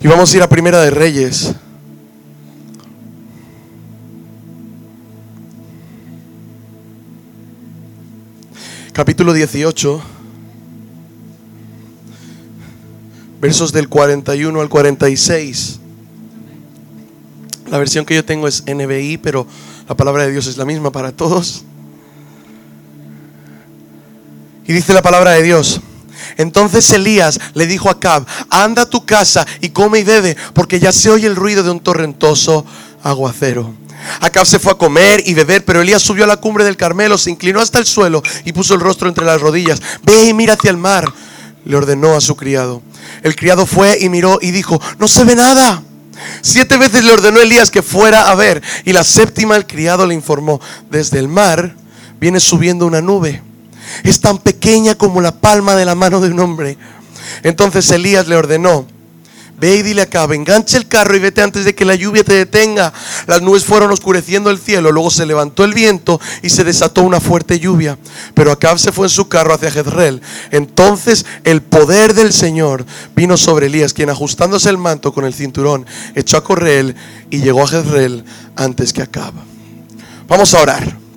Y vamos a ir a Primera de Reyes. Capítulo 18. Versos del 41 al 46. La versión que yo tengo es NBI, pero la palabra de Dios es la misma para todos. Y dice la palabra de Dios. Entonces Elías le dijo a Acab, anda a tu casa y come y bebe, porque ya se oye el ruido de un torrentoso aguacero. Acab se fue a comer y beber, pero Elías subió a la cumbre del Carmelo, se inclinó hasta el suelo y puso el rostro entre las rodillas. Ve y mira hacia el mar, le ordenó a su criado. El criado fue y miró y dijo, no se ve nada. Siete veces le ordenó Elías que fuera a ver, y la séptima el criado le informó, desde el mar viene subiendo una nube es tan pequeña como la palma de la mano de un hombre. Entonces Elías le ordenó, ve y dile acá, enganche el carro y vete antes de que la lluvia te detenga. Las nubes fueron oscureciendo el cielo, luego se levantó el viento y se desató una fuerte lluvia. Pero Acab se fue en su carro hacia Jezreel. Entonces el poder del Señor vino sobre Elías, quien ajustándose el manto con el cinturón, echó a correr y llegó a Jezreel antes que Acab. Vamos a orar.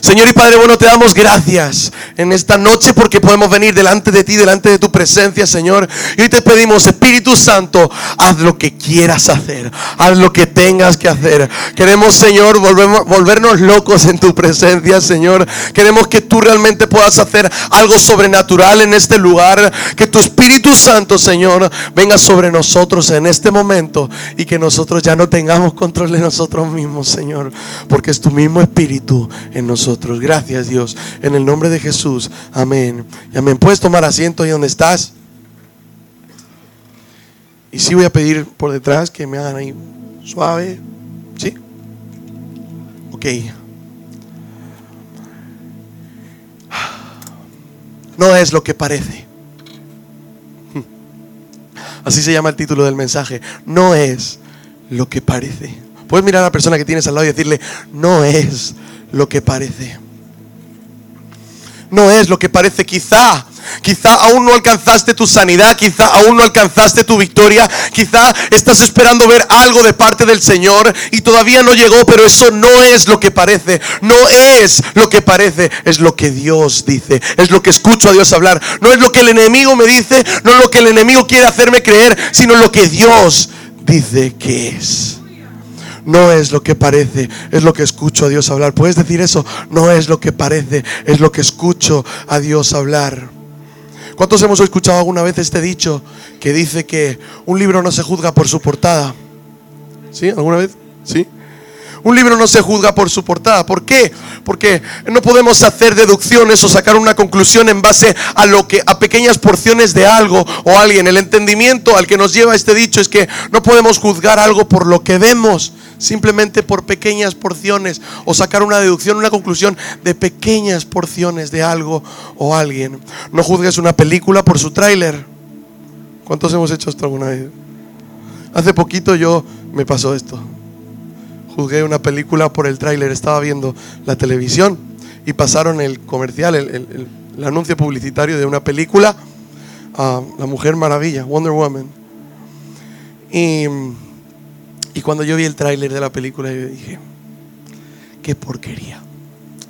Señor y Padre bueno, te damos gracias en esta noche porque podemos venir delante de ti, delante de tu presencia, Señor. Y hoy te pedimos, Espíritu Santo, haz lo que quieras hacer, haz lo que tengas que hacer. Queremos, Señor, volvernos locos en tu presencia, Señor. Queremos que tú realmente puedas hacer algo sobrenatural en este lugar. Que tu Espíritu Santo, Señor, venga sobre nosotros en este momento y que nosotros ya no tengamos control de nosotros mismos, Señor. Porque es tu mismo Espíritu en nosotros. Gracias Dios. En el nombre de Jesús. Amén. Y amén. Puedes tomar asiento ahí donde estás. Y sí voy a pedir por detrás que me hagan ahí suave. ¿Sí? Ok. No es lo que parece. Así se llama el título del mensaje. No es lo que parece. Puedes mirar a la persona que tienes al lado y decirle, no es lo que parece. No es lo que parece quizá. Quizá aún no alcanzaste tu sanidad, quizá aún no alcanzaste tu victoria, quizá estás esperando ver algo de parte del Señor y todavía no llegó, pero eso no es lo que parece, no es lo que parece, es lo que Dios dice, es lo que escucho a Dios hablar, no es lo que el enemigo me dice, no es lo que el enemigo quiere hacerme creer, sino lo que Dios dice que es no es lo que parece, es lo que escucho a Dios hablar. ¿Puedes decir eso? No es lo que parece, es lo que escucho a Dios hablar. ¿Cuántos hemos escuchado alguna vez este dicho que dice que un libro no se juzga por su portada? ¿Sí? ¿Alguna vez? ¿Sí? Un libro no se juzga por su portada. ¿Por qué? Porque no podemos hacer deducciones o sacar una conclusión en base a lo que a pequeñas porciones de algo o alguien. El entendimiento al que nos lleva este dicho es que no podemos juzgar algo por lo que vemos, simplemente por pequeñas porciones o sacar una deducción, una conclusión de pequeñas porciones de algo o alguien. No juzgues una película por su tráiler. ¿Cuántos hemos hecho esto alguna vez? Hace poquito yo me pasó esto juzgué una película por el tráiler, estaba viendo la televisión y pasaron el comercial, el, anuncio publicitario de una película, La Mujer Maravilla, Wonder Woman. Y, y cuando yo vi el tráiler de la película, yo dije, qué porquería.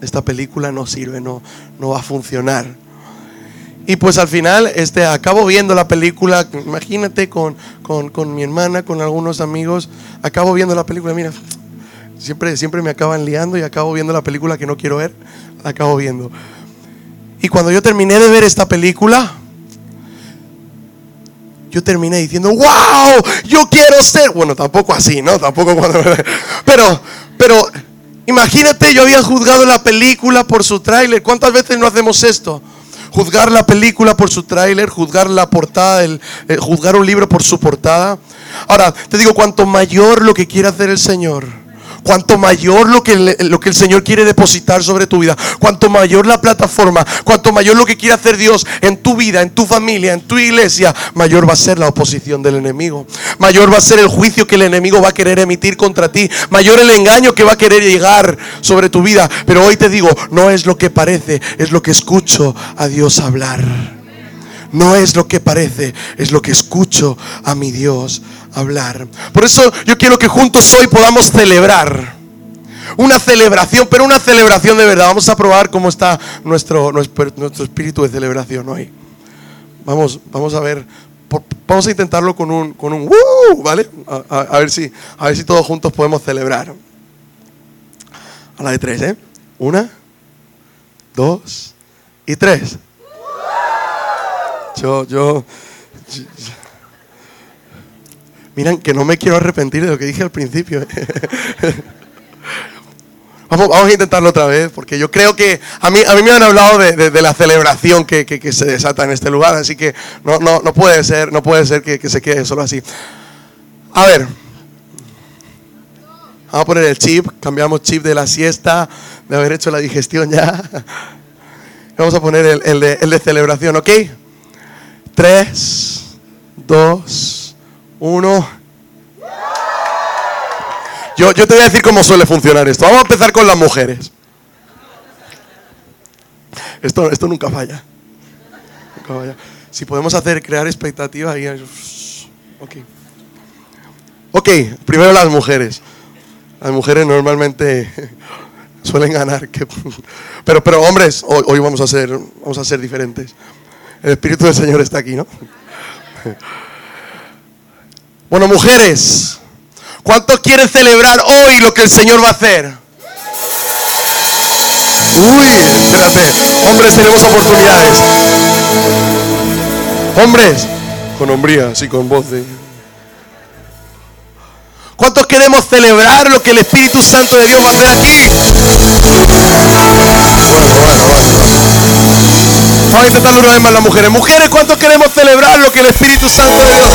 Esta película no sirve, no, no va a funcionar. Y pues al final este, acabo viendo la película, imagínate con, con, con mi hermana, con algunos amigos, acabo viendo la película, mira, Siempre, siempre me acaban liando y acabo viendo la película que no quiero ver. La acabo viendo. Y cuando yo terminé de ver esta película, yo terminé diciendo, wow, yo quiero ser. Bueno, tampoco así, ¿no? Tampoco cuando... Pero, pero, imagínate, yo había juzgado la película por su tráiler. ¿Cuántas veces no hacemos esto? Juzgar la película por su tráiler, juzgar la portada, el, eh, juzgar un libro por su portada. Ahora, te digo, cuanto mayor lo que quiere hacer el Señor, cuanto mayor lo que, lo que el Señor quiere depositar sobre tu vida, cuanto mayor la plataforma, cuanto mayor lo que quiere hacer Dios en tu vida, en tu familia, en tu iglesia, mayor va a ser la oposición del enemigo. Mayor va a ser el juicio que el enemigo va a querer emitir contra ti. Mayor el engaño que va a querer llegar sobre tu vida. Pero hoy te digo, no es lo que parece, es lo que escucho a Dios hablar. no es lo que parece, es lo que escucho a mi Dios hablar. Por eso yo quiero que juntos hoy podamos celebrar. Una celebración, pero una celebración de verdad. Vamos a probar cómo está nuestro, nuestro, espíritu de celebración hoy. Vamos, vamos a ver. Vamos a intentarlo con un, con un ¿vale? A, ver si, a ver si todos juntos podemos celebrar. A la de tres, ¿eh? Una, dos y tres. Yo, yo, Miren, que no me quiero arrepentir de lo que dije al principio. Vamos, vamos, a intentarlo otra vez, porque yo creo que a mí, a mí me han hablado de, la celebración que, se desata en este lugar, así que no, no, no puede ser, no puede ser que, que, se quede solo así. A ver, vamos a poner el chip, cambiamos chip de la siesta, de haber hecho la digestión ya. Vamos a poner el, de, el de celebración, ¿ok? Tres, dos, uno. Yo, te voy a decir cómo suele funcionar esto. Vamos a empezar con las mujeres. Esto, esto nunca falla. Si podemos hacer, crear expectativas y... Ok. Ok, primero las mujeres. Las mujeres normalmente suelen ganar. Pero, pero hombres, hoy, hoy, vamos, a ser, vamos a ser diferentes. El Espíritu del Señor está aquí, ¿no? Bueno, mujeres, ¿cuántos quieren celebrar hoy lo que el Señor va a hacer? Uy, espérate. Hombres, tenemos oportunidades. Hombres, con hombría, sí, con voz de... ¿Cuántos queremos celebrar lo que el Espíritu Santo de Dios va a hacer aquí? Vamos a intentarlo una vez más las mujeres. Mujeres, ¿cuántos queremos celebrar lo que el Espíritu Santo de Dios?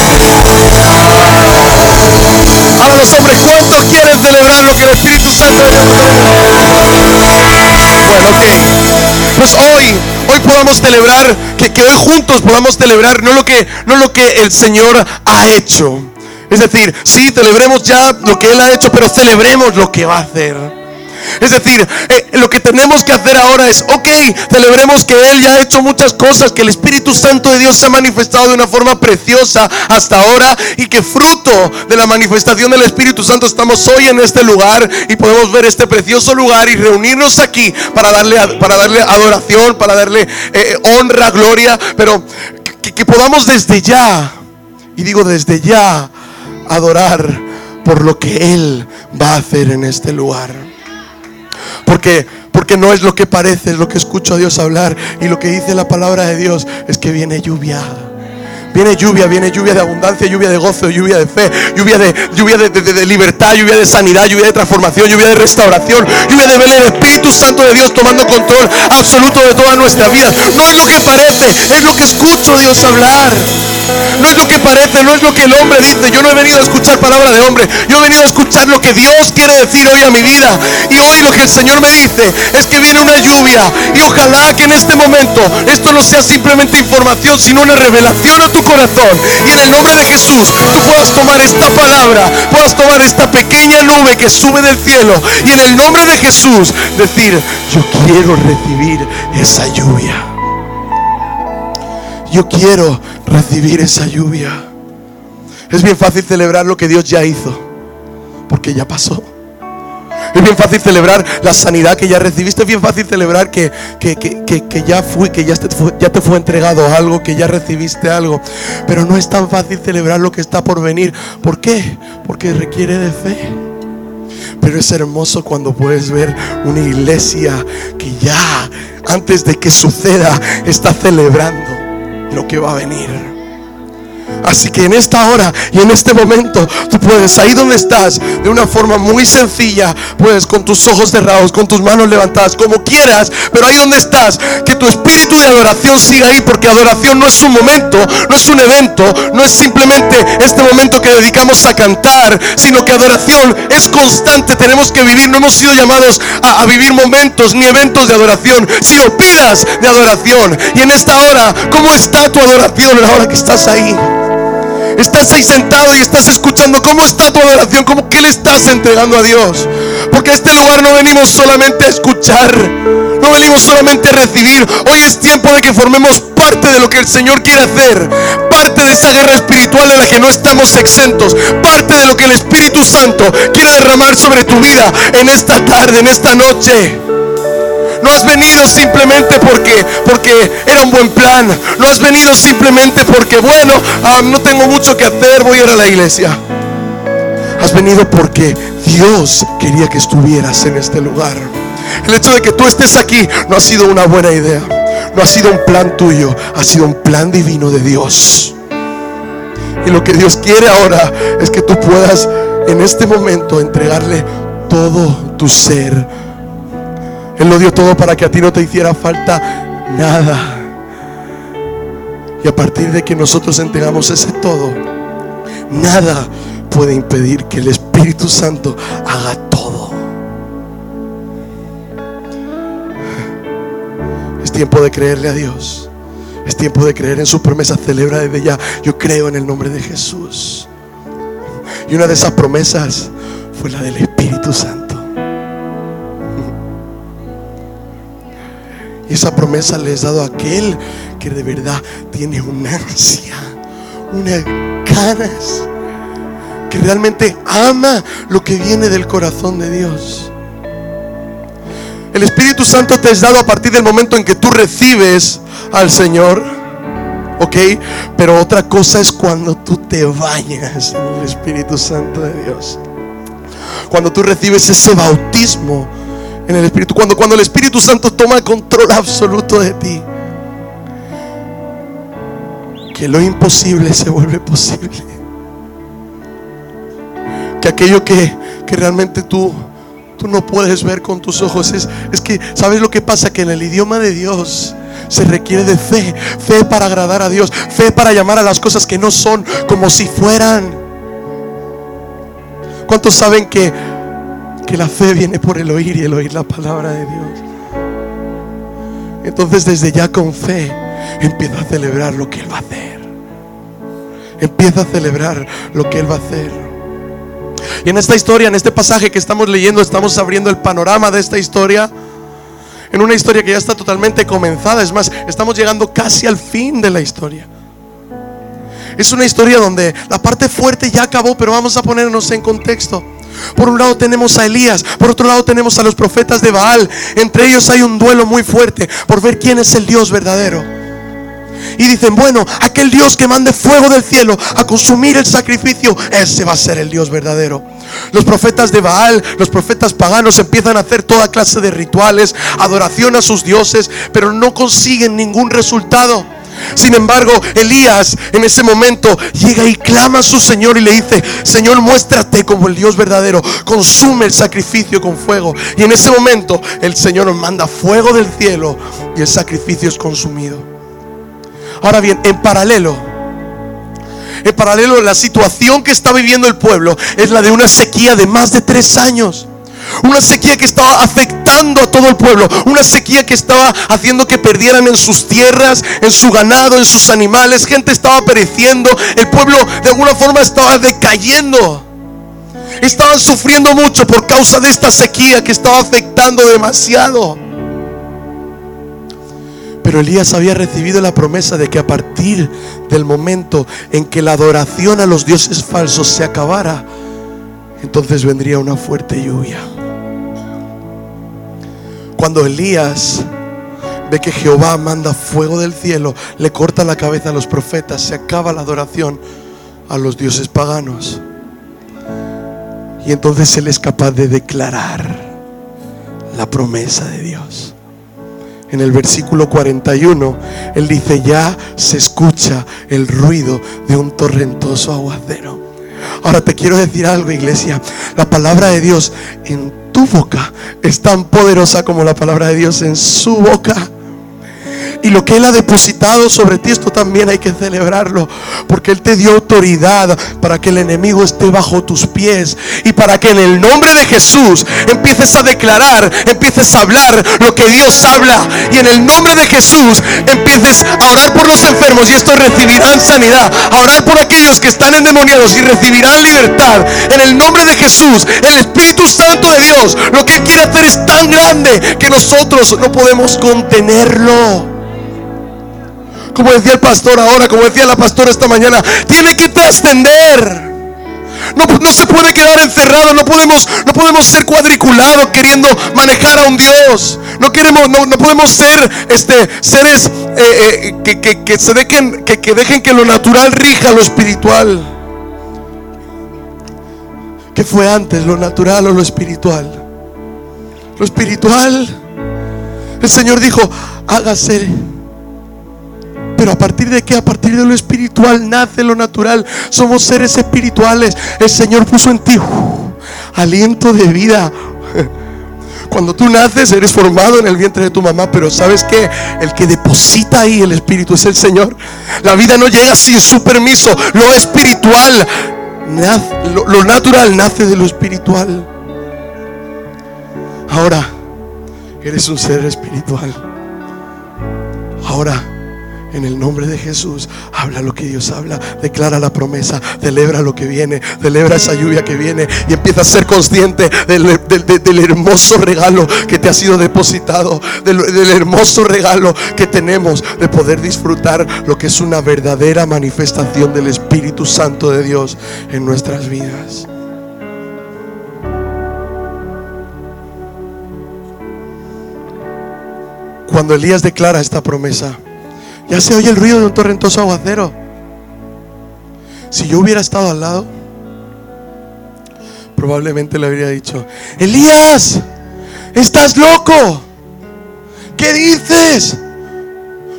Ahora los hombres, ¿cuántos quieren celebrar lo que el Espíritu Santo de Dios? Bueno, ok. Pues hoy, hoy podamos celebrar, que, que hoy juntos podamos celebrar no lo que, no lo que el Señor ha hecho es decir, sí, celebremos ya lo que Él ha hecho, pero celebremos lo que va a hacer. Es decir, eh, lo que tenemos que hacer ahora es, ok, celebremos que Él ya ha hecho muchas cosas, que el Espíritu Santo de Dios se ha manifestado de una forma preciosa hasta ahora y que fruto de la manifestación del Espíritu Santo estamos hoy en este lugar y podemos ver este precioso lugar y reunirnos aquí para darle, para darle adoración, para darle eh, honra, gloria, pero que podamos desde ya, y digo desde ya, adorar por lo que Él va a hacer en este lugar. Porque, porque no es lo que parece, es lo que escucho a Dios hablar. Y lo que dice la palabra de Dios es que viene lluvia. Viene lluvia, viene lluvia de abundancia, lluvia de gozo, lluvia de fe, lluvia de, lluvia de, libertad, lluvia de sanidad, lluvia de transformación, lluvia de restauración, lluvia de ver el Espíritu Santo de Dios tomando control absoluto de toda nuestra vida. No es lo que parece, es lo que escucho Dios hablar. No es lo que parece, no es lo que el hombre dice. Yo no he venido a escuchar palabra de hombre. Yo he venido a escuchar lo que Dios quiere decir hoy a mi vida. Y hoy lo que el Señor me dice es que viene una lluvia. Y ojalá que en este momento esto no sea simplemente información, sino una revelación a tu corazón. Y en el nombre de Jesús tú puedas tomar esta palabra, puedas tomar esta pequeña nube que sube del cielo. Y en el nombre de Jesús decir, yo quiero recibir esa lluvia. Yo quiero recibir esa lluvia. Es bien fácil celebrar lo que Dios ya hizo, porque ya pasó. Es bien fácil celebrar la sanidad que ya recibiste. Es bien fácil celebrar que, ya fui, que ya te, fue, ya te fue entregado algo, que ya recibiste algo. Pero no es tan fácil celebrar lo que está por venir. ¿Por qué? Porque requiere de fe. Pero es hermoso cuando puedes ver una iglesia que ya, antes de que suceda, está celebrando lo que va a venir. Así que en esta hora y en este momento tú puedes, ahí donde estás, de una forma muy sencilla, puedes con tus ojos cerrados, con tus manos levantadas, como quieras, pero ahí donde estás, que tu espíritu de adoración siga ahí, porque adoración no es un momento, no es un evento, no es simplemente este momento que dedicamos a cantar, sino que adoración es constante, tenemos que vivir, no hemos sido llamados a, vivir momentos ni eventos de adoración, sino pidas de adoración. Y en esta hora, ¿cómo está tu adoración en la hora que estás ahí? Estás ahí sentado y estás escuchando cómo está tu adoración, cómo que le estás entregando a Dios. Porque a este lugar no venimos solamente a escuchar, no venimos solamente a recibir. Hoy es tiempo de que formemos parte de lo que el Señor quiere hacer, parte de esa guerra espiritual de la que no estamos exentos, parte de lo que el Espíritu Santo quiere derramar sobre tu vida en esta tarde, en esta noche. No has venido simplemente porque, porque era un buen plan. No has venido simplemente porque, bueno, ah, no tengo mucho que hacer, voy a ir a la iglesia. Has venido porque Dios quería que estuvieras en este lugar. El hecho de que tú estés aquí no ha sido una buena idea. No ha sido un plan tuyo, ha sido un plan divino de Dios. Y lo que Dios quiere ahora es que tú puedas en este momento entregarle todo tu ser. Él lo dio todo para que a ti no te hiciera falta nada. Y a partir de que nosotros entregamos ese todo, nada puede impedir que el Espíritu Santo haga todo. Es tiempo de creerle a Dios. Es tiempo de creer en su promesa. Celebra desde ya. Yo creo en el nombre de Jesús. Y una de esas promesas fue la del Espíritu Santo. Esa promesa le es dado a aquel que de verdad tiene una ansia, unas ganas que realmente ama lo que viene del corazón de Dios. El Espíritu Santo te es dado a partir del momento en que tú recibes al Señor. ¿Ok? Pero otra cosa es cuando tú te bañas en el Espíritu Santo de Dios. Cuando tú recibes ese bautismo en el Espíritu. Cuando, cuando el Espíritu Santo toma control absoluto de ti. Que lo imposible se vuelve posible que aquello que, realmente tú, tú no puedes ver con tus ojos es, es que, ¿sabes lo que pasa? Que en el idioma de Dios se requiere de fe, fe para agradar a Dios, fe para llamar a las cosas que no son como si fueran. ¿Cuántos saben que, que la fe viene por el oír y el oír la palabra de Dios? Entonces desde ya con fe empieza a celebrar lo que Él va a hacer. Empieza a celebrar lo que Él va a hacer. Y en esta historia, en este pasaje que estamos leyendo, estamos abriendo el panorama de esta historia. En una historia que ya está totalmente comenzada. Es más, estamos llegando casi al fin de la historia. Es una historia donde la parte fuerte ya acabó, pero vamos a ponernos en contexto. Por un lado tenemos a Elías, por otro lado tenemos a los profetas de Baal. Entre ellos hay un duelo muy fuerte por ver quién es el Dios verdadero. Y dicen, bueno, aquel Dios que mande fuego del cielo a consumir el sacrificio, ese va a ser el Dios verdadero. Los profetas de Baal, los profetas paganos empiezan a hacer toda clase de rituales, adoración a sus dioses, pero no consiguen ningún resultado. Sin embargo, Elías en ese momento llega y clama a su Señor y le dice, Señor, muéstrate como el Dios verdadero, consume el sacrificio con fuego. Y en ese momento el Señor manda fuego del cielo y el sacrificio es consumido. Ahora bien, en paralelo, en paralelo la situación que está viviendo el pueblo es la de una sequía de más de tres años. Una sequía que estaba afectando a todo el pueblo. Una sequía que estaba haciendo que perdieran en sus tierras, en su ganado, en sus animales. Gente estaba pereciendo. El pueblo de alguna forma estaba decayendo. Estaban sufriendo mucho por causa de esta sequía que estaba afectando demasiado. Pero Elías había recibido la promesa de que a partir del momento en que la adoración a los dioses falsos se acabara, entonces vendría una fuerte lluvia. Cuando Elías ve que Jehová manda fuego del cielo, le corta la cabeza a los profetas, se acaba la adoración a los dioses paganos. Y entonces Él es capaz de declarar la promesa de Dios en el versículo 41, Él dice, ya se escucha el ruido de un torrentoso aguacero. Ahora te quiero decir algo, iglesia. La palabra de Dios en tu boca es tan poderosa como la palabra de Dios en su boca. Y lo que Él ha depositado sobre ti, esto también hay que celebrarlo. Porque Él te dio autoridad para que el enemigo esté bajo tus pies. Y para que en el nombre de Jesús empieces a declarar, empieces a hablar lo que Dios habla. Y en el nombre de Jesús empieces a orar por los enfermos y estos recibirán sanidad. A orar por aquellos que están endemoniados y recibirán libertad. En el nombre de Jesús, el Espíritu Santo de Dios, lo que Él quiere hacer es tan grande que nosotros no podemos contenerlo como decía el pastor ahora, como decía la pastora esta mañana, tiene que trascender. No, no, se puede quedar encerrado, no podemos, no podemos ser cuadriculados queriendo manejar a un Dios. No queremos, no, no podemos ser este, seres eh, eh, que, que, se dejen, que, que dejen que lo natural rija lo espiritual. ¿Qué fue antes, lo natural o lo espiritual? Lo espiritual. El Señor dijo, hágase pero a partir de qué? A partir de lo espiritual nace lo natural. Somos seres espirituales. El Señor puso en ti aliento de vida. Cuando tú naces eres formado en el vientre de tu mamá, pero sabes que el que deposita ahí el espíritu es el Señor. La vida no llega sin su permiso. Lo espiritual, lo, lo natural nace de lo espiritual. Ahora eres un ser espiritual. Ahora en el nombre de Jesús, habla lo que Dios habla, declara la promesa, celebra lo que viene, celebra esa lluvia que viene y empieza a ser consciente del, hermoso regalo que te ha sido depositado, del, hermoso regalo que tenemos de poder disfrutar lo que es una verdadera manifestación del Espíritu Santo de Dios en nuestras vidas. Cuando Elías declara esta promesa, ya se oye el ruido de un torrentoso aguacero. Si yo hubiera estado al lado, probablemente le habría dicho, Elías, estás loco. ¿Qué dices?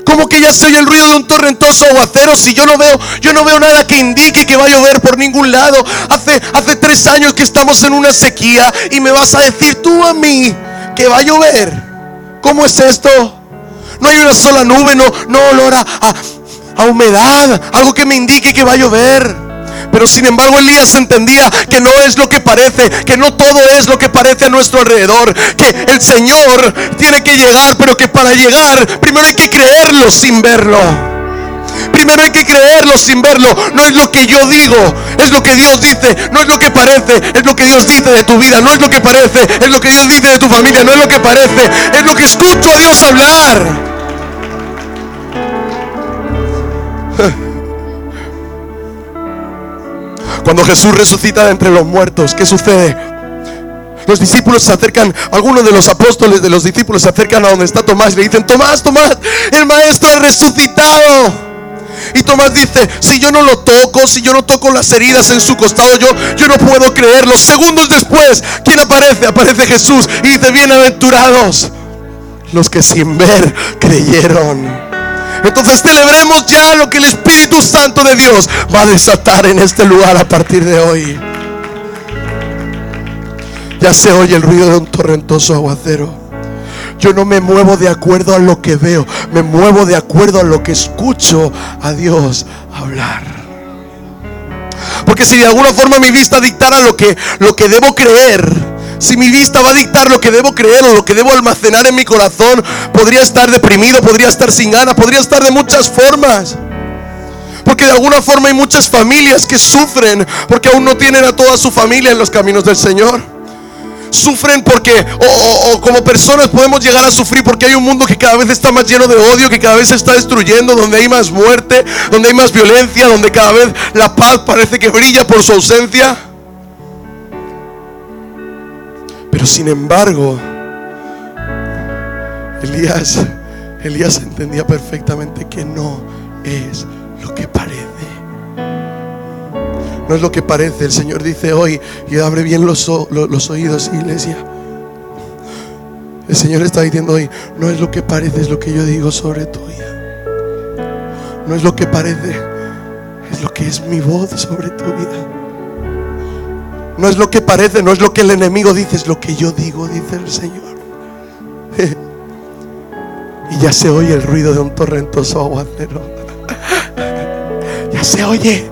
¿Cómo que ya se oye el ruido de un torrentoso aguacero? Si yo no veo, yo no veo nada que indique que va a llover por ningún lado. Hace, hace tres años que estamos en una sequía y me vas a decir tú a mí que va a llover. ¿Cómo es esto? No hay una sola nube, no, no olor a, humedad, algo que me indique que va a llover. Pero sin embargo Elías entendía que no es lo que parece, que no todo es lo que parece a nuestro alrededor, que el Señor tiene que llegar, pero que para llegar primero hay que creerlo sin verlo. Primero hay que creerlo sin verlo. No es lo que yo digo, es lo que Dios dice. No es lo que parece, es lo que Dios dice de tu vida. No es lo que parece, es lo que Dios dice de tu familia. No es lo que parece, es lo que escucho a Dios hablar. Cuando Jesús resucita de entre los muertos, ¿qué sucede? Los discípulos se acercan, algunos de los apóstoles de los discípulos se acercan a donde está Tomás y le dicen, Tomás, Tomás, el maestro ha resucitado. Y Tomás dice, si yo no lo toco, si yo no toco las heridas en su costado, yo, yo no puedo creerlo. Segundos después, ¿quién aparece? Aparece Jesús y dice, bienaventurados los que sin ver creyeron. Entonces celebremos ya lo que el Espíritu Santo de Dios va a desatar en este lugar a partir de hoy. Ya se oye el ruido de un torrentoso aguacero. Yo no me muevo de acuerdo a lo que veo, me muevo de acuerdo a lo que escucho a Dios hablar. Porque si de alguna forma mi vista dictara lo que, lo que debo creer, si mi vista va a dictar lo que debo creer o lo que debo almacenar en mi corazón, podría estar deprimido, podría estar sin ganas, podría estar de muchas formas. Porque de alguna forma hay muchas familias que sufren porque aún no tienen a toda su familia en los caminos del Señor. Sufren porque, o, como personas podemos llegar a sufrir porque hay un mundo que cada vez está más lleno de odio, que cada vez se está destruyendo, donde hay más muerte, donde hay más violencia, donde cada vez la paz parece que brilla por su ausencia. Pero sin embargo, Elías, Elías entendía perfectamente que no es lo que parece. No es lo que parece. El Señor dice hoy, y abre bien los, los oídos, iglesia. El Señor está diciendo hoy, no es lo que parece, es lo que yo digo sobre tu vida. No es lo que parece, es lo que es mi voz sobre tu vida. No es lo que parece, no es lo que el enemigo dice, es lo que yo digo, dice el Señor. Y ya se oye el ruido de un torrentoso aguacero. Ya se oye.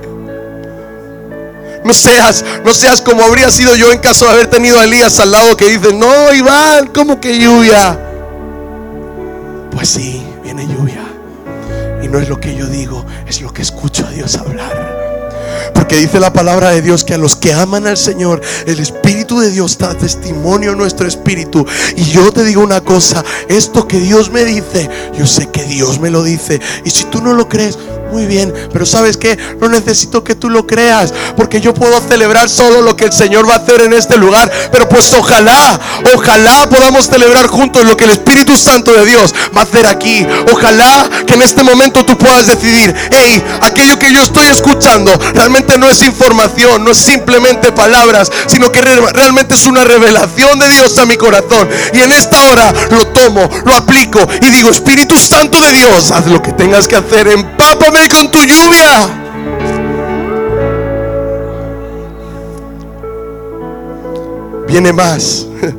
No seas, no seas como habría sido yo en caso de haber tenido a Elías al lado que dice, no, Iván, ¿cómo que lluvia? Pues sí, viene lluvia. Y no es lo que yo digo, es lo que escucho a Dios hablar. Porque dice la palabra de Dios que a los que aman al Señor, el Espíritu de Dios da testimonio a nuestro espíritu. Y yo te digo una cosa, esto que Dios me dice, yo sé que Dios me lo dice. Y si tú no lo crees, muy bien, pero sabes que no necesito que tú lo creas, porque yo puedo celebrar solo lo que el Señor va a hacer en este lugar. Pero pues ojalá, ojalá podamos celebrar juntos lo que el Espíritu Santo de Dios va a hacer aquí. Ojalá que en este momento tú puedas decidir, hey, aquello que yo estoy escuchando realmente no es información, no es simplemente palabras, sino que realmente es una revelación de Dios a mi corazón. Y en esta hora lo tomo, lo aplico y digo, Espíritu Santo de Dios, haz lo que tengas que hacer, empápame con tu lluvia. Viene más.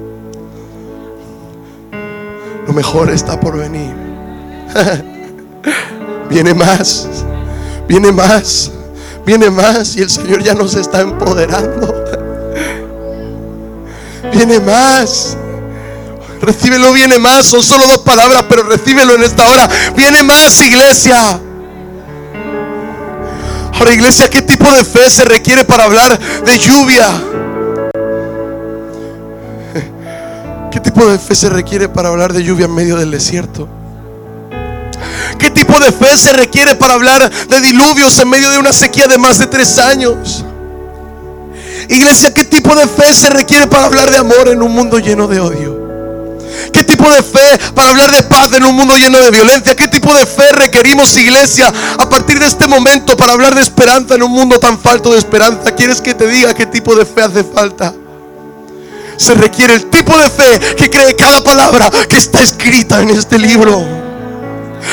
Lo mejor está por venir. Viene más. Viene más. Viene más. Y el Señor ya nos está empoderando. Viene más. Recíbelo, viene más. Son solo dos palabras, pero recíbelo en esta hora. Viene más, iglesia. Ahora iglesia, ¿qué tipo de fe se requiere para hablar de lluvia? ¿Qué tipo de fe se requiere para hablar de lluvia en medio del desierto? ¿Qué tipo de fe se requiere para hablar de diluvios en medio de una sequía de más de tres años? Iglesia, ¿qué tipo de fe se requiere para hablar de amor en un mundo lleno de odio? ¿Qué tipo de fe para hablar de paz en un mundo lleno de violencia? ¿Qué tipo de fe requerimos, iglesia, a partir de este momento para hablar de esperanza en un mundo tan falto de esperanza? ¿Quieres que te diga qué tipo de fe hace falta? Se requiere el tipo de fe que cree cada palabra que está escrita en este libro.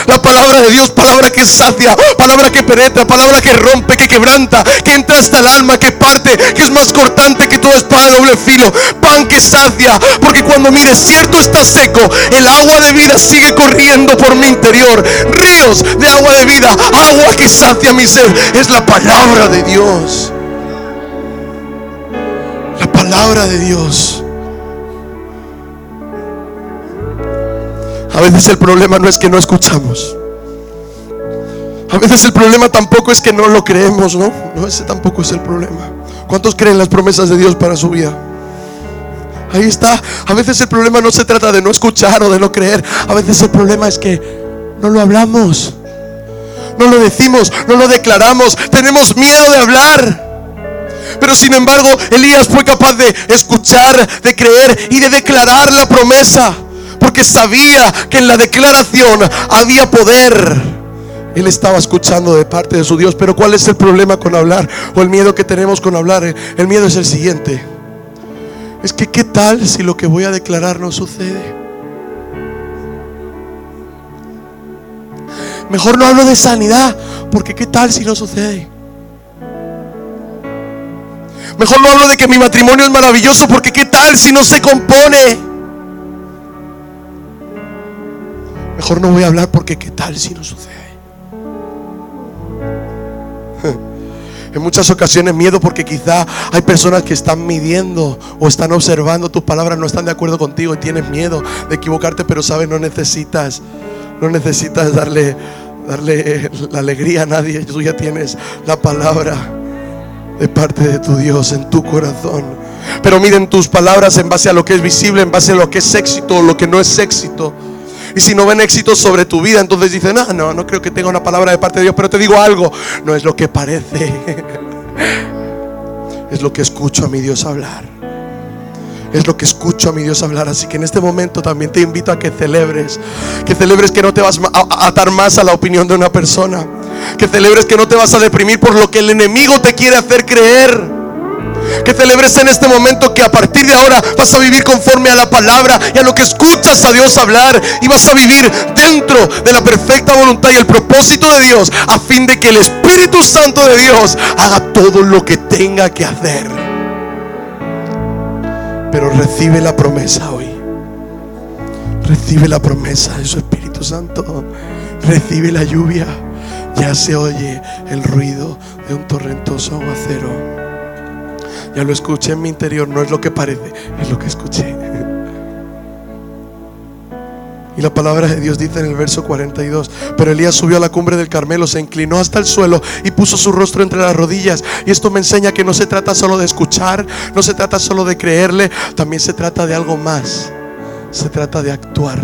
La palabra de Dios, palabra que sacia, palabra que penetra, palabra que rompe, que quebranta, que entra hasta el alma, que parte, que es más cortante que toda espada de doble filo. Pan que sacia, porque cuando mi desierto está seco, el agua de vida sigue corriendo por mi interior. Ríos de agua de vida, agua que sacia mi ser. Es la palabra de Dios. La palabra de Dios. A veces el problema no es que no escuchamos. A veces el problema tampoco es que no lo creemos, ¿no? No, ese tampoco es el problema. ¿Cuántos creen las promesas de Dios para su vida? Ahí está. A veces el problema no se trata de no escuchar o de no creer. A veces el problema es que no lo hablamos. No lo decimos, no lo declaramos. Tenemos miedo de hablar. Pero sin embargo, Elías fue capaz de escuchar, de creer y de declarar la promesa porque sabía que en la declaración había poder. Él estaba escuchando de parte de su Dios, pero ¿cuál es el problema con hablar? O el miedo que tenemos con hablar. El miedo es el siguiente. Es que ¿qué tal si lo que voy a declarar no sucede? Mejor no hablo de sanidad, porque ¿qué tal si no sucede? Mejor no hablo de que mi matrimonio es maravilloso, porque ¿qué tal si no se compone? Mejor no voy a hablar porque qué tal si no sucede. En muchas ocasiones miedo porque quizá hay personas que están midiendo o están observando tus palabras, no están de acuerdo contigo y tienes miedo de equivocarte, pero sabes, no necesitas, no necesitas darle, darle la alegría a nadie. Tú ya tienes la palabra de parte de tu Dios en tu corazón. Pero miren tus palabras en base a lo que es visible, en base a lo que es éxito o lo que no es éxito. Y si no ven éxito sobre tu vida, entonces dicen, no, no, no creo que tenga una palabra de parte de Dios, pero te digo algo, no es lo que parece. Es lo que escucho a mi Dios hablar. Es lo que escucho a mi Dios hablar. Así que en este momento también te invito a que celebres. Que celebres que no te vas a atar más a la opinión de una persona. Que celebres que no te vas a deprimir por lo que el enemigo te quiere hacer creer. Que celebres en este momento que a partir de ahora vas a vivir conforme a la palabra y a lo que escuchas a Dios hablar. Y vas a vivir dentro de la perfecta voluntad y el propósito de Dios a fin de que el Espíritu Santo de Dios haga todo lo que tenga que hacer. Pero recibe la promesa hoy. Recibe la promesa de su Espíritu Santo. Recibe la lluvia. Ya se oye el ruido de un torrentoso aguacero. Ya lo escuché en mi interior. No es lo que parece, es lo que escuché. Y la palabra de Dios dice en el verso 42, pero Elías subió a la cumbre del Carmelo, se inclinó hasta el suelo y puso su rostro entre las rodillas. Y esto me enseña que no se trata solo de escuchar, no se trata solo de creerle, también se trata de algo más. Se trata de actuar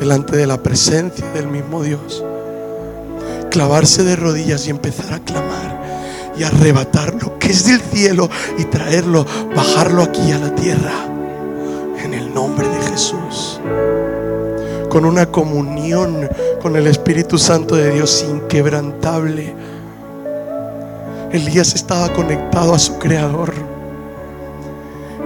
delante de la presencia del mismo Dios. Clavarse de rodillas y empezar a clamar y arrebatar lo que es del cielo y traerlo, bajarlo aquí a la tierra en el nombre de Jesús. Con una comunión con el Espíritu Santo de Dios inquebrantable. Elías estaba conectado a su Creador.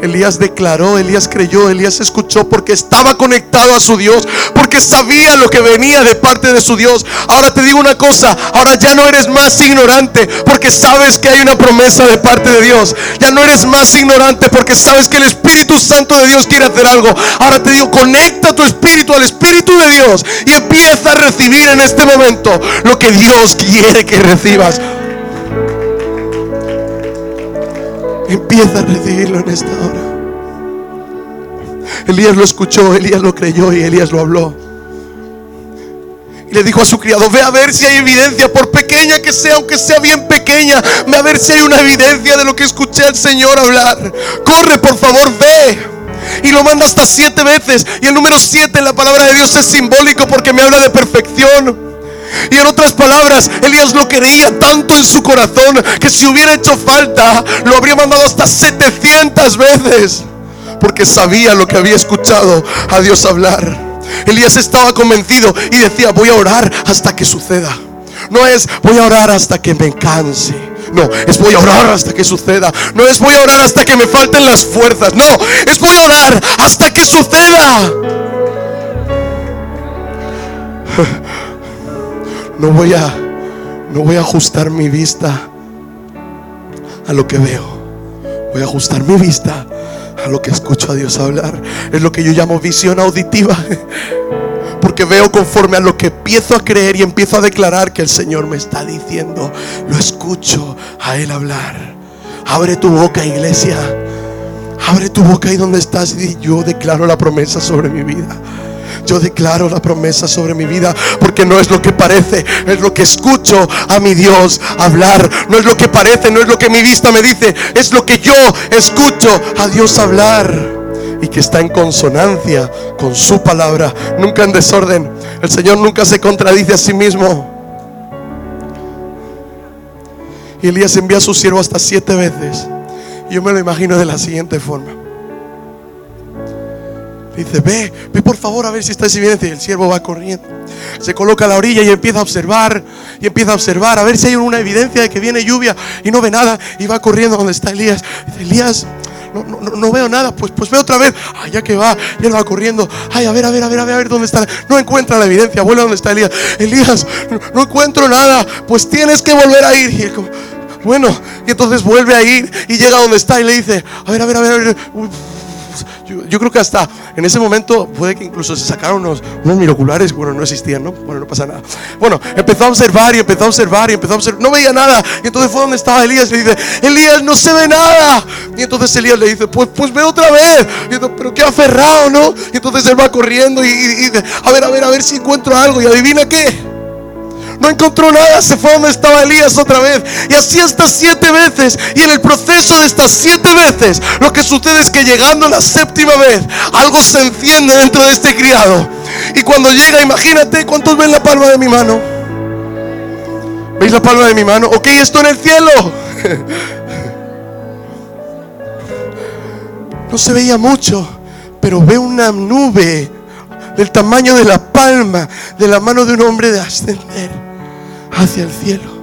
Elías declaró, Elías creyó, Elías escuchó porque estaba conectado a su Dios, porque sabía lo que venía de parte de su Dios. Ahora te digo una cosa, ahora ya no eres más ignorante porque sabes que hay una promesa de parte de Dios. Ya no eres más ignorante porque sabes que el Espíritu Santo de Dios quiere hacer algo. Ahora te digo, conecta tu espíritu al Espíritu de Dios y empieza a recibir en este momento lo que Dios quiere que recibas. Empieza a recibirlo en esta hora. Elías lo escuchó, Elías lo creyó y Elías lo habló. Y le dijo a su criado, ve a ver si hay evidencia, por pequeña que sea, aunque sea bien pequeña, ve a ver si hay una evidencia de lo que escuché al Señor hablar. Corre, por favor, ve. Y lo manda hasta siete veces. Y el número siete en la palabra de Dios es simbólico porque me habla de perfección. Y en otras palabras, Elías lo quería tanto en su corazón que si hubiera hecho falta, lo habría mandado hasta 700 veces. Porque sabía lo que había escuchado a Dios hablar. Elías estaba convencido y decía, voy a orar hasta que suceda. No es voy a orar hasta que me canse. No, es voy a orar hasta que suceda. No es voy a orar hasta que me falten las fuerzas. No, es voy a orar hasta que suceda. No voy a no voy a ajustar mi vista a lo que veo. Voy a ajustar mi vista a lo que escucho a Dios hablar. Es lo que yo llamo visión auditiva. Porque veo conforme a lo que empiezo a creer y empiezo a declarar que el Señor me está diciendo. Lo escucho a Él hablar. Abre tu boca, iglesia. Abre tu boca ahí donde estás y yo declaro la promesa sobre mi vida. Yo declaro la promesa sobre mi vida porque no es lo que parece, es lo que escucho a mi Dios hablar. No es lo que parece, no es lo que mi vista me dice, es lo que yo escucho a Dios hablar y que está en consonancia con su palabra, nunca en desorden. El Señor nunca se contradice a sí mismo. Y Elías envía a su siervo hasta siete veces. Yo me lo imagino de la siguiente forma. Dice, ve, ve por favor a ver si está esa evidencia. Y el siervo va corriendo. Se coloca a la orilla y empieza a observar. Y empieza a observar a ver si hay una evidencia de que viene lluvia. Y no ve nada. Y va corriendo donde está Elías. Dice, Elías, no, no, no, veo nada. Pues, pues ve otra vez. Ay, ya que va. Y él va corriendo. Ay, a ver, a ver, a ver, a ver, a dónde está. No encuentra la evidencia. Vuelve a donde está Elías. Elías, no, encuentro nada. Pues tienes que volver a ir. Y él bueno, y entonces vuelve a ir y llega donde está y le dice, a ver, a ver, a ver, a ver. Yo, creo que hasta en ese momento puede que incluso se sacaron unos, unos miroculares, bueno, no existían, ¿no? Bueno, no pasa nada. Bueno, empezó a observar y empezó a observar y empezó a observar, no veía nada. Y entonces fue donde estaba Elías y le dice, Elías, no se ve nada. Y entonces Elías le dice, pues, pues ve otra vez. Y entonces, pero qué aferrado, ¿no? Y entonces él va corriendo y, y dice, a ver, a ver, a ver si encuentro algo. Y adivina qué no encontró nada, se fue donde estaba Elías otra vez. Y así hasta siete veces. Y en el proceso de estas siete veces, lo que sucede es que llegando la séptima vez, algo se enciende dentro de este criado. Y cuando llega, imagínate cuántos ven la palma de mi mano. ¿Veis la palma de mi mano? Ok, esto en el cielo. No se veía mucho, pero ve una nube del tamaño de la palma de la mano de un hombre de ascender hacia el cielo.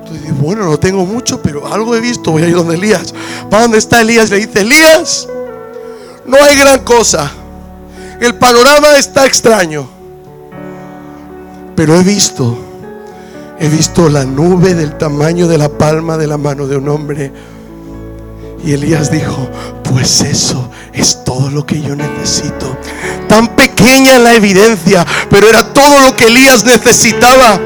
Entonces bueno, no tengo mucho, pero algo he visto. Voy a ir donde Elías. ¿Para dónde está Elías? Le dice, Elías, no hay gran cosa. El panorama está extraño. Pero he visto, he visto la nube del tamaño de la palma de la mano de un hombre. Y Elías dijo, pues eso es todo lo que yo necesito. Tan pequeña la evidencia, pero era todo lo que Elías necesitaba.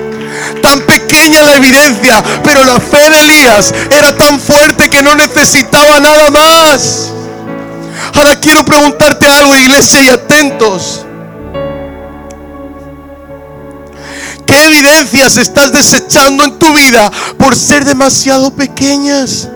Tan pequeña la evidencia, pero la fe de Elías era tan fuerte que no necesitaba nada más. Ahora quiero preguntarte algo, iglesia, y atentos. ¿Qué evidencias estás desechando en tu vida por ser demasiado pequeñas?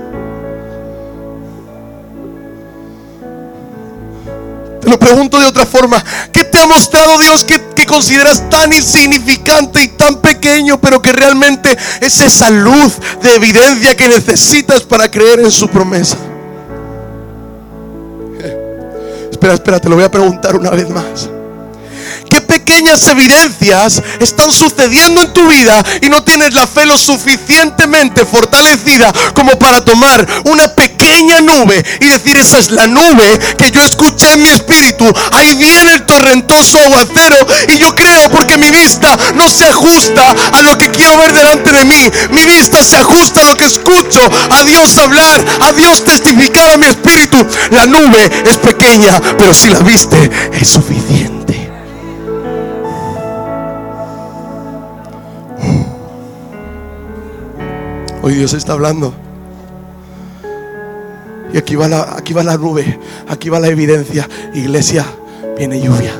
Te lo pregunto de otra forma. ¿Qué te ha mostrado Dios que, consideras tan insignificante y tan pequeño, pero que realmente es esa luz de evidencia que necesitas para creer en su promesa? Espera, espera, te lo voy a preguntar una vez más qué pequeñas evidencias están sucediendo en tu vida y no tienes la fe lo suficientemente fortalecida como para tomar una pequeña nube y decir, esa es la nube que yo escuché en mi espíritu. Ahí viene el torrentoso aguacero y yo creo porque mi vista no se ajusta a lo que quiero ver delante de mí. Mi vista se ajusta a lo que escucho, a Dios hablar, a Dios testificar a mi espíritu. La nube es pequeña, pero si la viste es suficiente. Hoy Dios está hablando. Y aquí va la, aquí va la nube, aquí va la evidencia. Iglesia, viene lluvia.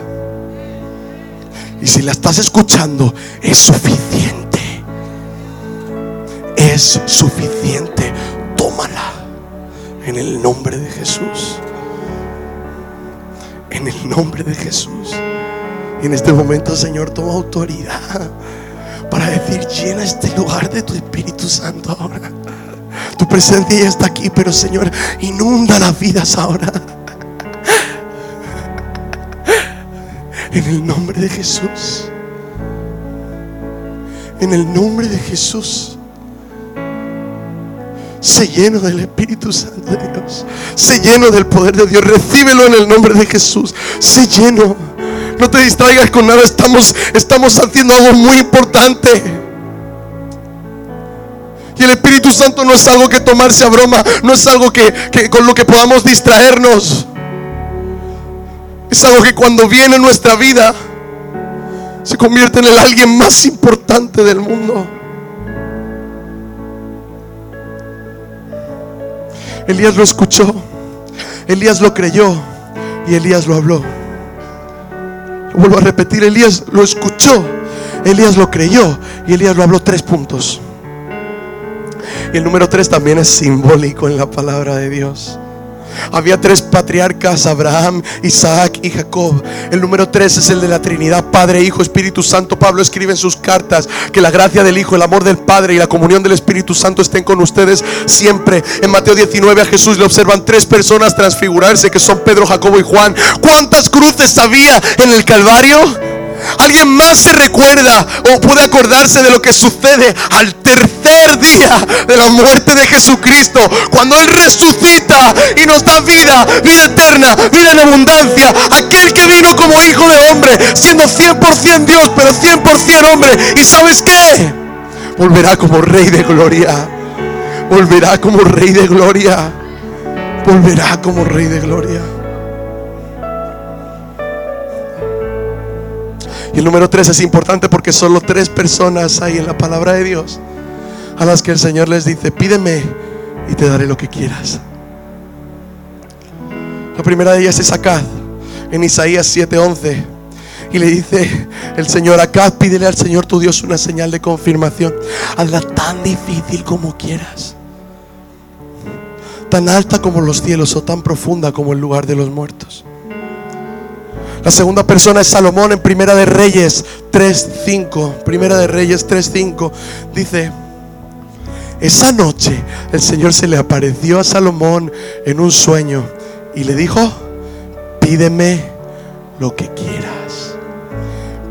Y si la estás escuchando, es suficiente. Es suficiente. Tómala. En el nombre de Jesús. En el nombre de Jesús. Y en este momento, Señor, toma autoridad para decir, llena este lugar de tu Espíritu Santo ahora. Tu presencia ya está aquí, pero Señor, inunda las vidas ahora. En el nombre de Jesús. En el nombre de Jesús. Se lleno del Espíritu Santo de Dios. Se lleno del poder de Dios. Recíbelo en el nombre de Jesús. Se lleno. No te distraigas con nada. Estamos, estamos haciendo algo muy importante. Y el Espíritu Santo no es algo que tomarse a broma. No es algo que, con lo que podamos distraernos. Es algo que cuando viene en nuestra vida se convierte en el alguien más importante del mundo. Elías lo escuchó, Elías lo creyó y Elías lo habló vuelvo a repetir, Elías lo escuchó, Elías lo creyó y Elías lo habló tres puntos. Y el número tres también es simbólico en la palabra de Dios. Había tres patriarcas, Abraham, Isaac y Jacob. El número tres es el de la Trinidad, Padre, Hijo, Espíritu Santo. Pablo escribe en sus cartas que la gracia del Hijo, el amor del Padre y la comunión del Espíritu Santo estén con ustedes siempre. En Mateo 19 a Jesús le observan tres personas transfigurarse, que son Pedro, Jacobo y Juan. ¿Cuántas cruces había en el Calvario? ¿Alguien más se recuerda o puede acordarse de lo que sucede al tercer día de la muerte de Jesucristo? Cuando Él resucita y nos da vida, vida eterna, vida en abundancia. Aquel que vino como hijo de hombre, siendo 100% Dios, pero 100% hombre. ¿Y sabes qué? Volverá como rey de gloria. Volverá como rey de gloria. Volverá como rey de gloria. Y el número tres es importante porque solo tres personas hay en la palabra de Dios a las que el Señor les dice, pídeme y te daré lo que quieras. La primera de ellas es Acá en Isaías 7:11. Y le dice el Señor, acá pídele al Señor tu Dios una señal de confirmación. Hazla tan difícil como quieras. Tan alta como los cielos o tan profunda como el lugar de los muertos. La segunda persona es Salomón en Primera de Reyes 3.5. Primera de Reyes 3.5 dice, esa noche el Señor se le apareció a Salomón en un sueño y le dijo, pídeme lo que quieras.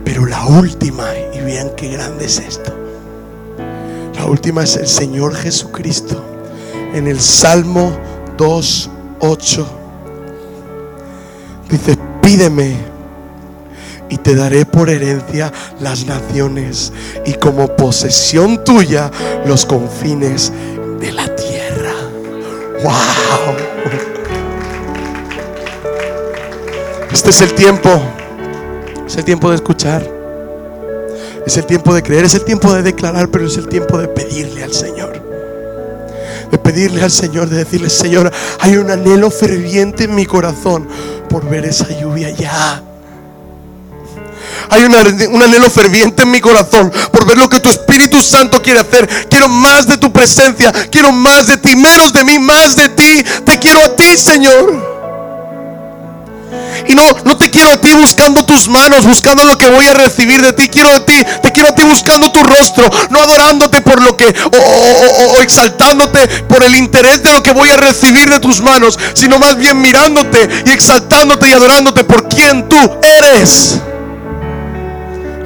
Pero la última, y vean qué grande es esto, la última es el Señor Jesucristo en el Salmo 2.8. Pídeme y te daré por herencia las naciones y como posesión tuya los confines de la tierra. Wow. Este es el tiempo. Es el tiempo de escuchar. Es el tiempo de creer. Es el tiempo de declarar, pero es el tiempo de pedirle al Señor. De pedirle al Señor, de decirle, Señor, hay un anhelo ferviente en mi corazón por ver esa lluvia ya. Hay un anhelo ferviente en mi corazón por ver lo que tu Espíritu Santo quiere hacer. Quiero más de tu presencia. Quiero más de ti. Menos de mí, más de ti. Te quiero a ti, Señor. Y no, no te quiero a ti buscando tus manos, buscando lo que voy a recibir de ti. Quiero a ti, te quiero a ti buscando tu rostro, no adorándote por lo que, o, o exaltándote por el interés de lo que voy a recibir de tus manos, sino más bien mirándote y exaltándote y adorándote por quien tú eres.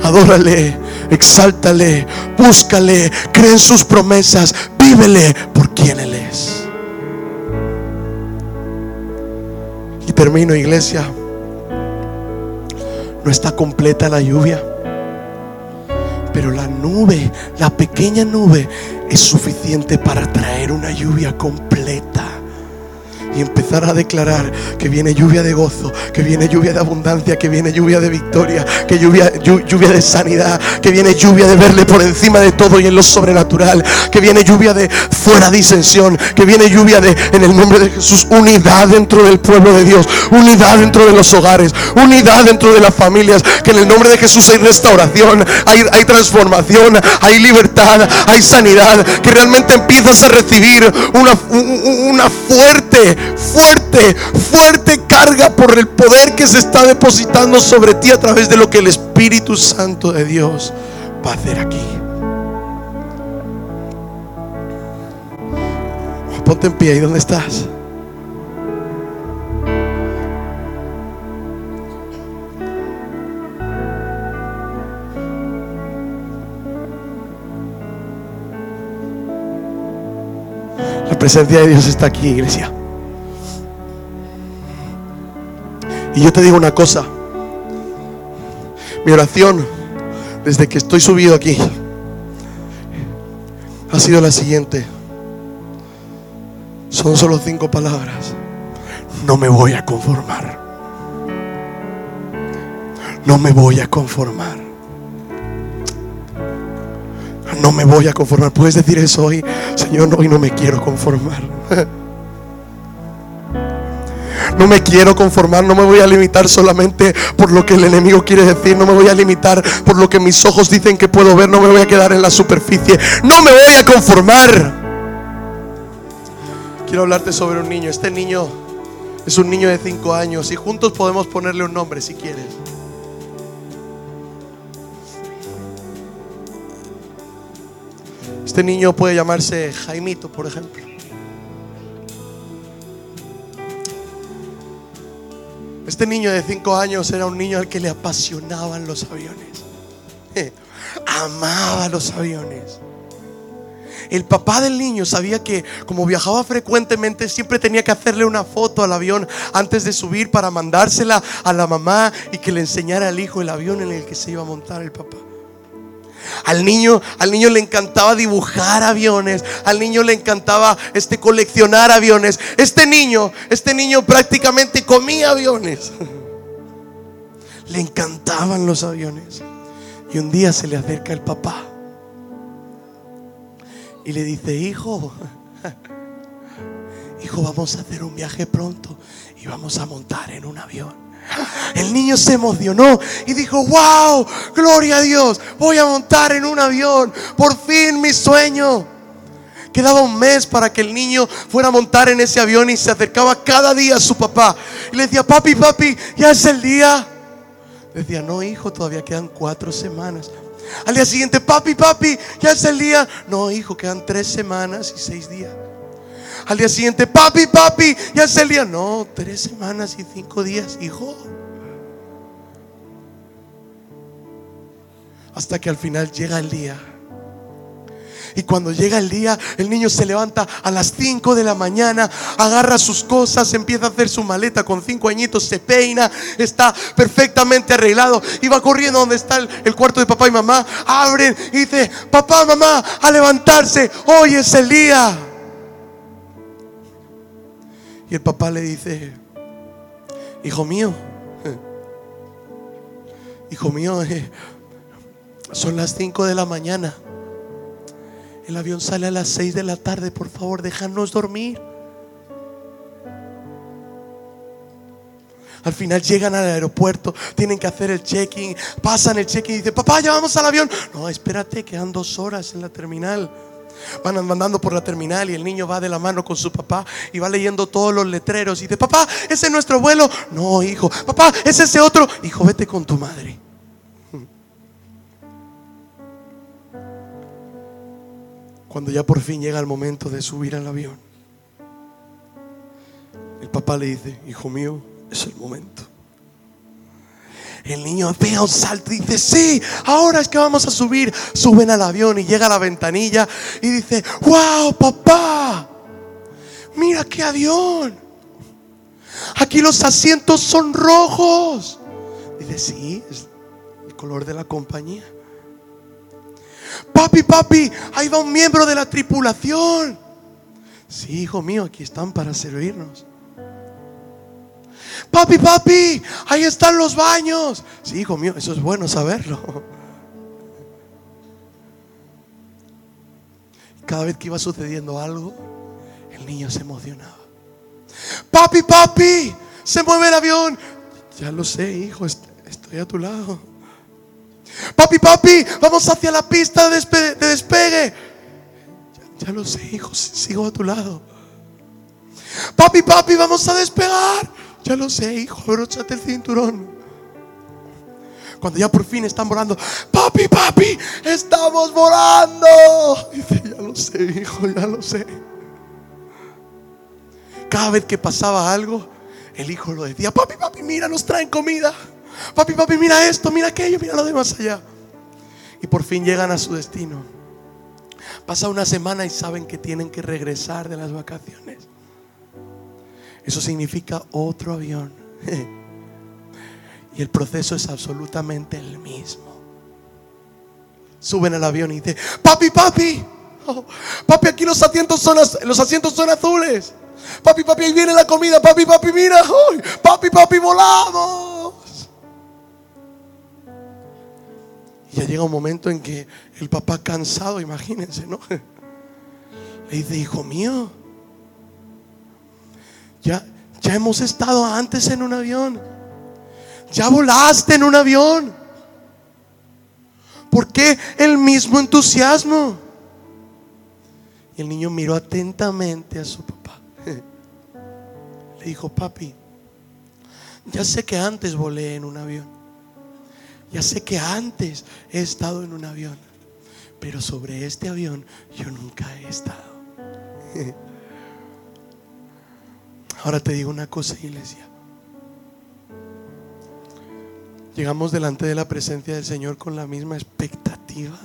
Adórale, exáltale, búscale, cree en sus promesas, vívele por quien Él es. Y termino, iglesia. No está completa la lluvia, pero la nube, la pequeña nube, es suficiente para traer una lluvia completa y empezar a declarar que viene lluvia de gozo, que viene lluvia de abundancia, que viene lluvia de victoria, que lluvia, lluvia de sanidad, que viene lluvia de verle por encima de todo y en lo sobrenatural, que viene lluvia de fuera disensión, que viene lluvia de, en el nombre de Jesús, unidad dentro del pueblo de Dios, unidad dentro de los hogares, unidad dentro de las familias, que en el nombre de Jesús hay restauración, hay, transformación, hay libertad, hay sanidad, que realmente empiezas a recibir una, una fuerte fuerte, fuerte carga por el poder que se está depositando sobre ti a través de lo que el Espíritu Santo de Dios va a hacer aquí. Ponte en pie ahí donde estás. La presencia de Dios está aquí, iglesia. Y yo te digo una cosa. Mi oración desde que estoy subido aquí ha sido la siguiente. Son solo cinco palabras. No me voy a conformar. No me voy a conformar. No me voy a conformar. Puedes decir eso hoy, Señor, hoy no me quiero conformar. No me quiero conformar, no me voy a limitar solamente por lo que el enemigo quiere decir, no me voy a limitar por lo que mis ojos dicen que puedo ver, no me voy a quedar en la superficie, no me voy a conformar. Quiero hablarte sobre un niño, este niño es un niño de 5 años y juntos podemos ponerle un nombre si quieres. Este niño puede llamarse Jaimito, por ejemplo. Este niño de 5 años era un niño al que le apasionaban los aviones. Amaba los aviones. El papá del niño sabía que como viajaba frecuentemente siempre tenía que hacerle una foto al avión antes de subir para mandársela a la mamá y que le enseñara al hijo el avión en el que se iba a montar el papá. Al niño, al niño le encantaba dibujar aviones, al niño le encantaba este coleccionar aviones. Este niño, este niño prácticamente comía aviones. Le encantaban los aviones. Y un día se le acerca el papá y le dice, "Hijo, hijo, vamos a hacer un viaje pronto y vamos a montar en un avión." El niño se emocionó y dijo, wow, gloria a Dios, voy a montar en un avión, por fin mi sueño. Quedaba un mes para que el niño fuera a montar en ese avión y se acercaba cada día a su papá. Y le decía, papi, papi, ya es el día. decía, no, hijo, todavía quedan cuatro semanas. Al día siguiente, papi, papi, ya es el día. No, hijo, quedan tres semanas y seis días. Al día siguiente, papi, papi, ya es el día. No, tres semanas y cinco días, hijo. Hasta que al final llega el día. Y cuando llega el día, el niño se levanta a las 5 de la mañana, agarra sus cosas, empieza a hacer su maleta con cinco añitos, se peina, está perfectamente arreglado y va corriendo donde está el, el cuarto de papá y mamá. Abren y dice, papá, mamá, a levantarse, hoy es el día. El papá le dice, hijo mío, hijo mío, son las 5 de la mañana. El avión sale a las 6 de la tarde, por favor, déjanos dormir. Al final llegan al aeropuerto, tienen que hacer el check-in, pasan el check-in y dicen, papá, ya vamos al avión. No, espérate, quedan dos horas en la terminal. Van andando por la terminal y el niño va de la mano con su papá y va leyendo todos los letreros y dice, papá, ese es nuestro vuelo. No, hijo, papá, es ese otro. Hijo, vete con tu madre. Cuando ya por fin llega el momento de subir al avión, el papá le dice, hijo mío, es el momento. El niño pega un salto y dice, sí, ahora es que vamos a subir. Suben al avión y llega a la ventanilla y dice, wow, papá, mira qué avión. Aquí los asientos son rojos. Dice, sí, es el color de la compañía. Papi, papi, ahí va un miembro de la tripulación. Sí, hijo mío, aquí están para servirnos. Papi, papi, ahí están los baños. Sí, hijo mío, eso es bueno saberlo. Cada vez que iba sucediendo algo, el niño se emocionaba. Papi, papi, se mueve el avión. Ya lo sé, hijo, estoy a tu lado. Papi, papi, vamos hacia la pista de, despegue. Ya, ya, lo sé, hijo, sigo a tu lado. Papi, papi, vamos a despegar. Ya lo sé, hijo, abróchate el cinturón. Cuando ya por fin están volando, papi, papi, estamos volando. Dice, ya lo sé, hijo, ya lo sé. Cada vez que pasaba algo, el hijo lo decía, papi, papi, mira, nos traen comida. Papi, papi, mira esto, mira aquello, mira lo demás allá. Y por fin llegan a su destino. Pasa una semana y saben que tienen que regresar de las vacaciones. Eso significa otro avión. Y el proceso es absolutamente el mismo. Suben al avión y dicen, papi, papi, oh, papi, aquí los asientos son, los asientos son azules. Papi, papi, ahí viene la comida. Papi, papi, mira. papi, papi, volamos. Y ya llega un momento en que el papá cansado, imagínense, ¿no? Le dice, hijo mío, ya, ya hemos estado antes en un avión. Ya volaste en un avión. ¿Por qué el mismo entusiasmo? Y el niño miró atentamente a su papá. Le dijo, papi, ya sé que antes volé en un avión. Ya sé que antes he estado en un avión. Pero sobre este avión yo nunca he estado. Ahora te digo una cosa, iglesia. Llegamos delante de la presencia del Señor con la misma expectativa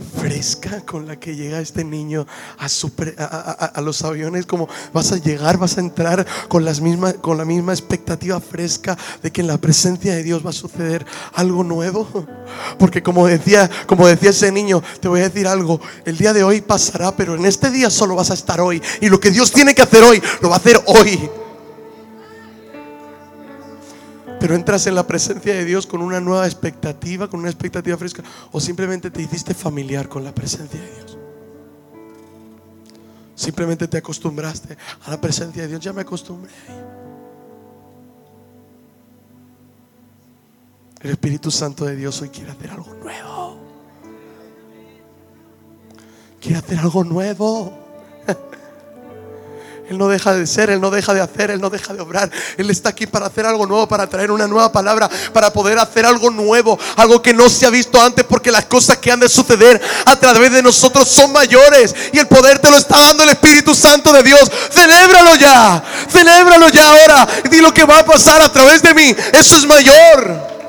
fresca con la que llega este niño a, los aviones, como vas a llegar, vas a entrar con, las mismas, con la misma expectativa fresca de que en la presencia de Dios va a suceder algo nuevo. Porque como decía, como decía ese niño, te voy a decir algo, el día de hoy pasará, pero en este día solo vas a estar hoy. Y lo que Dios tiene que hacer hoy, lo va a hacer hoy. Pero entras en la presencia de Dios con una nueva expectativa, con una expectativa fresca, o simplemente te hiciste familiar con la presencia de Dios. Simplemente te acostumbraste a la presencia de Dios. Ya me acostumbré. El Espíritu Santo de Dios hoy quiere hacer algo nuevo. Quiere hacer algo nuevo. Él no deja de ser, Él no deja de hacer, Él no deja de obrar. Él está aquí para hacer algo nuevo, para traer una nueva palabra, para poder hacer algo nuevo, algo que no se ha visto antes, porque las cosas que han de suceder a través de nosotros son mayores. Y el poder te lo está dando el Espíritu Santo de Dios. Celébralo ya, celébralo ya ahora. Y di lo que va a pasar a través de mí. Eso es mayor.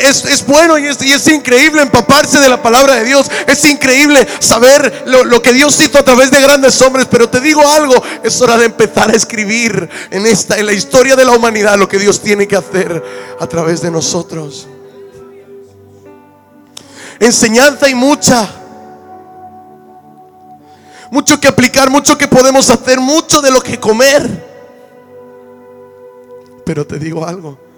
E, es, bueno y es, increíble empaparse de la palabra de Dios. Es increíble saber lo, que Dios hizo a través de grandes hombres. Pero te digo algo, es hora de empezar a escribir en esta, en la historia de la humanidad, lo que Dios tiene que hacer a través de nosotros. Enseñanza y mucha. mucho que aplicar, mucho que podemos hacer, mucho de lo que comer. Pero te digo algo.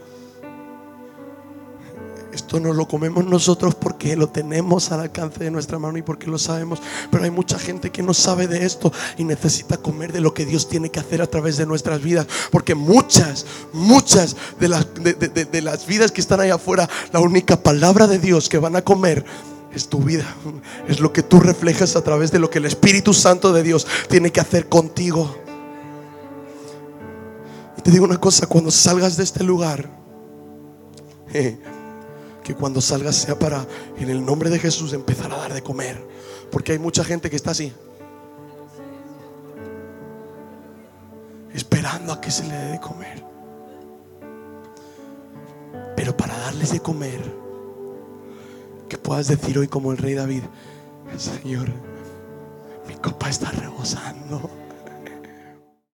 Esto no lo comemos nosotros porque lo tenemos al alcance de nuestra mano y porque lo sabemos. Pero hay mucha gente que no sabe de esto y necesita comer de lo que Dios tiene que hacer a través de nuestras vidas. Porque muchas, muchas de las, de, las vidas que están ahí afuera, la única palabra de Dios que van a comer es tu vida. Es lo que tú reflejas a través de lo que el Espíritu Santo de Dios tiene que hacer contigo. Y te digo una cosa, cuando salgas de este lugar, que cuando salgas sea para, en el nombre de Jesús, empezar a dar de comer. Porque hay mucha gente que está así. Esperando a que se le dé de comer. Pero para darles de comer, que puedas decir hoy como el rey David, Señor, mi copa está rebosando.